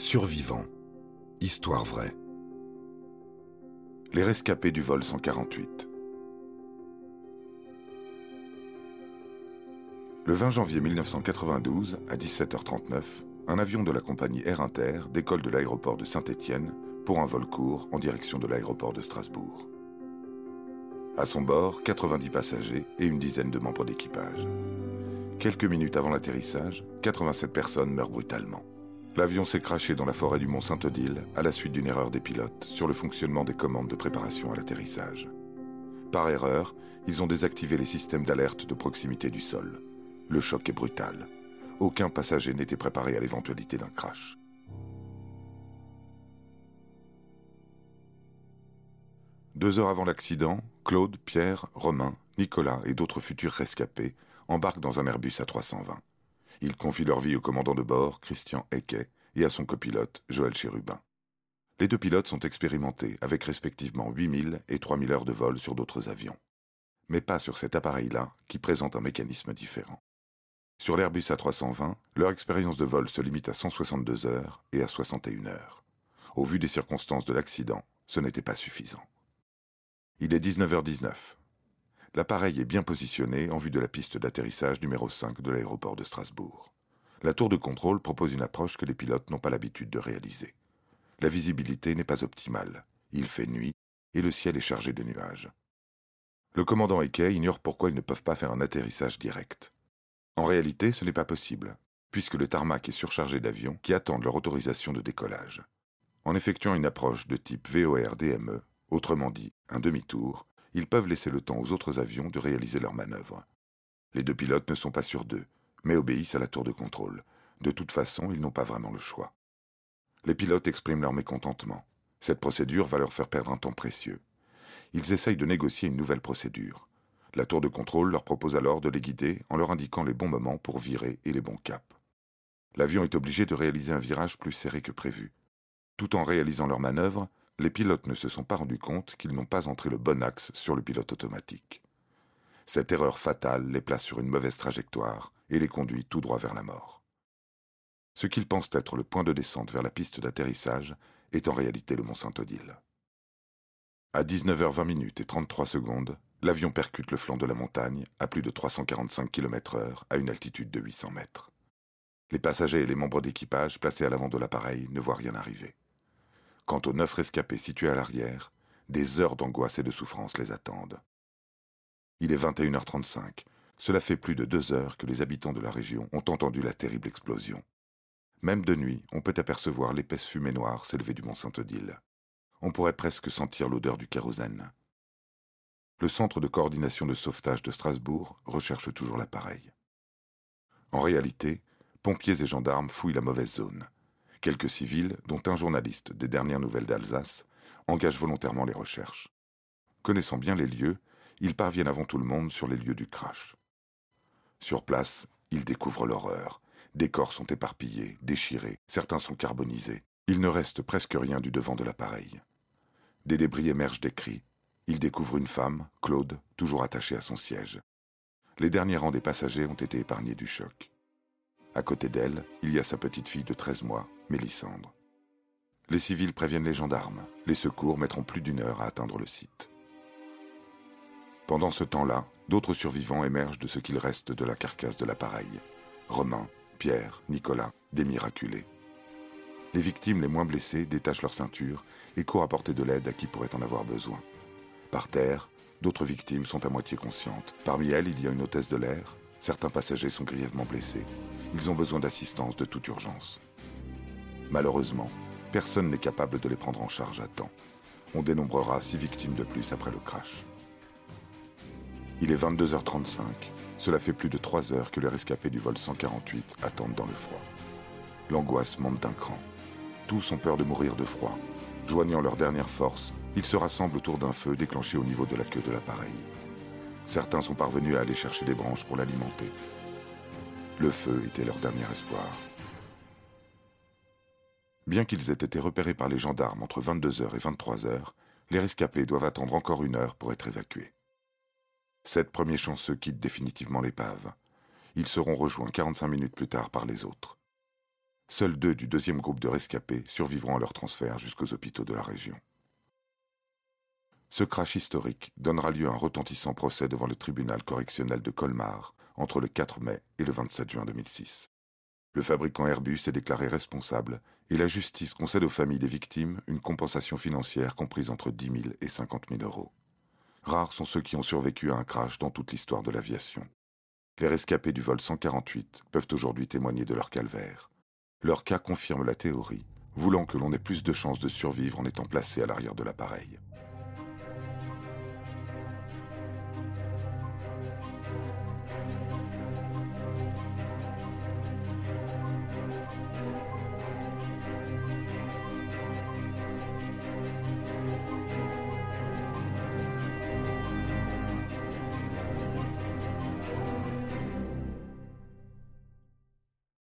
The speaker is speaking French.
Survivants. Histoire vraie. Les rescapés du vol 148. Le 20 janvier 1992, à 17h39, un avion de la compagnie Air Inter décolle de l'aéroport de Saint-Étienne pour un vol court en direction de l'aéroport de Strasbourg. À son bord, 90 passagers et une dizaine de membres d'équipage. Quelques minutes avant l'atterrissage, 87 personnes meurent brutalement. L'avion s'est craché dans la forêt du mont Saint-Odile à la suite d'une erreur des pilotes sur le fonctionnement des commandes de préparation à l'atterrissage. Par erreur, ils ont désactivé les systèmes d'alerte de proximité du sol. Le choc est brutal. Aucun passager n'était préparé à l'éventualité d'un crash. Deux heures avant l'accident, Claude, Pierre, Romain, Nicolas et d'autres futurs rescapés embarquent dans un Airbus A320. Ils confient leur vie au commandant de bord, Christian Ecquet, et à son copilote, Joël Chérubin. Les deux pilotes sont expérimentés, avec respectivement 8000 et 3000 heures de vol sur d'autres avions. Mais pas sur cet appareil-là, qui présente un mécanisme différent. Sur l'Airbus A320, leur expérience de vol se limite à 162 heures et à 61 heures. Au vu des circonstances de l'accident, ce n'était pas suffisant. Il est 19h19. L'appareil est bien positionné en vue de la piste d'atterrissage numéro 5 de l'aéroport de Strasbourg. La tour de contrôle propose une approche que les pilotes n'ont pas l'habitude de réaliser. La visibilité n'est pas optimale. Il fait nuit et le ciel est chargé de nuages. Le commandant Eke ignore pourquoi ils ne peuvent pas faire un atterrissage direct. En réalité, ce n'est pas possible, puisque le tarmac est surchargé d'avions qui attendent leur autorisation de décollage. En effectuant une approche de type VOR-DME, autrement dit un demi-tour, ils peuvent laisser le temps aux autres avions de réaliser leur manœuvre. Les deux pilotes ne sont pas sûrs d'eux, mais obéissent à la tour de contrôle. De toute façon, ils n'ont pas vraiment le choix. Les pilotes expriment leur mécontentement. Cette procédure va leur faire perdre un temps précieux. Ils essayent de négocier une nouvelle procédure. La tour de contrôle leur propose alors de les guider en leur indiquant les bons moments pour virer et les bons caps. L'avion est obligé de réaliser un virage plus serré que prévu. Tout en réalisant leur manœuvre, les pilotes ne se sont pas rendus compte qu'ils n'ont pas entré le bon axe sur le pilote automatique. Cette erreur fatale les place sur une mauvaise trajectoire et les conduit tout droit vers la mort. Ce qu'ils pensent être le point de descente vers la piste d'atterrissage est en réalité le mont Saint-Odile. À 19h20 et 33 secondes, l'avion percute le flanc de la montagne à plus de 345 km/h à une altitude de 800 mètres. Les passagers et les membres d'équipage placés à l'avant de l'appareil ne voient rien arriver. Quant aux neuf rescapés situés à l'arrière, des heures d'angoisse et de souffrance les attendent. Il est 21h35. Cela fait plus de deux heures que les habitants de la région ont entendu la terrible explosion. Même de nuit, on peut apercevoir l'épaisse fumée noire s'élever du mont Saint-Odile. On pourrait presque sentir l'odeur du kérosène. Le centre de coordination de sauvetage de Strasbourg recherche toujours l'appareil. En réalité, pompiers et gendarmes fouillent la mauvaise zone. Quelques civils, dont un journaliste des dernières nouvelles d'Alsace, engagent volontairement les recherches. Connaissant bien les lieux, ils parviennent avant tout le monde sur les lieux du crash. Sur place, ils découvrent l'horreur. Des corps sont éparpillés, déchirés, certains sont carbonisés. Il ne reste presque rien du devant de l'appareil. Des débris émergent des cris. Ils découvrent une femme, Claude, toujours attachée à son siège. Les derniers rangs des passagers ont été épargnés du choc. À côté d'elle, il y a sa petite fille de 13 mois, Mélissandre. Les civils préviennent les gendarmes. Les secours mettront plus d'une heure à atteindre le site. Pendant ce temps-là, d'autres survivants émergent de ce qu'il reste de la carcasse de l'appareil. Romain, Pierre, Nicolas, des miraculés. Les victimes les moins blessées détachent leur ceinture et courent apporter de l'aide à qui pourrait en avoir besoin. Par terre, d'autres victimes sont à moitié conscientes. Parmi elles, il y a une hôtesse de l'air. Certains passagers sont grièvement blessés. Ils ont besoin d'assistance de toute urgence. Malheureusement, personne n'est capable de les prendre en charge à temps. On dénombrera six victimes de plus après le crash. Il est 22h35. Cela fait plus de trois heures que les rescapés du vol 148 attendent dans le froid. L'angoisse monte d'un cran. Tous ont peur de mourir de froid. Joignant leurs dernières forces, ils se rassemblent autour d'un feu déclenché au niveau de la queue de l'appareil. Certains sont parvenus à aller chercher des branches pour l'alimenter. Le feu était leur dernier espoir. Bien qu'ils aient été repérés par les gendarmes entre 22h et 23h, les rescapés doivent attendre encore une heure pour être évacués. Sept premiers chanceux quittent définitivement l'épave. Ils seront rejoints 45 minutes plus tard par les autres. Seuls deux du deuxième groupe de rescapés survivront à leur transfert jusqu'aux hôpitaux de la région. Ce crash historique donnera lieu à un retentissant procès devant le tribunal correctionnel de Colmar entre le 4 mai et le 27 juin 2006. Le fabricant Airbus est déclaré responsable et la justice concède aux familles des victimes une compensation financière comprise entre 10 000 et 50 000 euros. Rares sont ceux qui ont survécu à un crash dans toute l'histoire de l'aviation. Les rescapés du vol 148 peuvent aujourd'hui témoigner de leur calvaire. Leur cas confirme la théorie, voulant que l'on ait plus de chances de survivre en étant placé à l'arrière de l'appareil.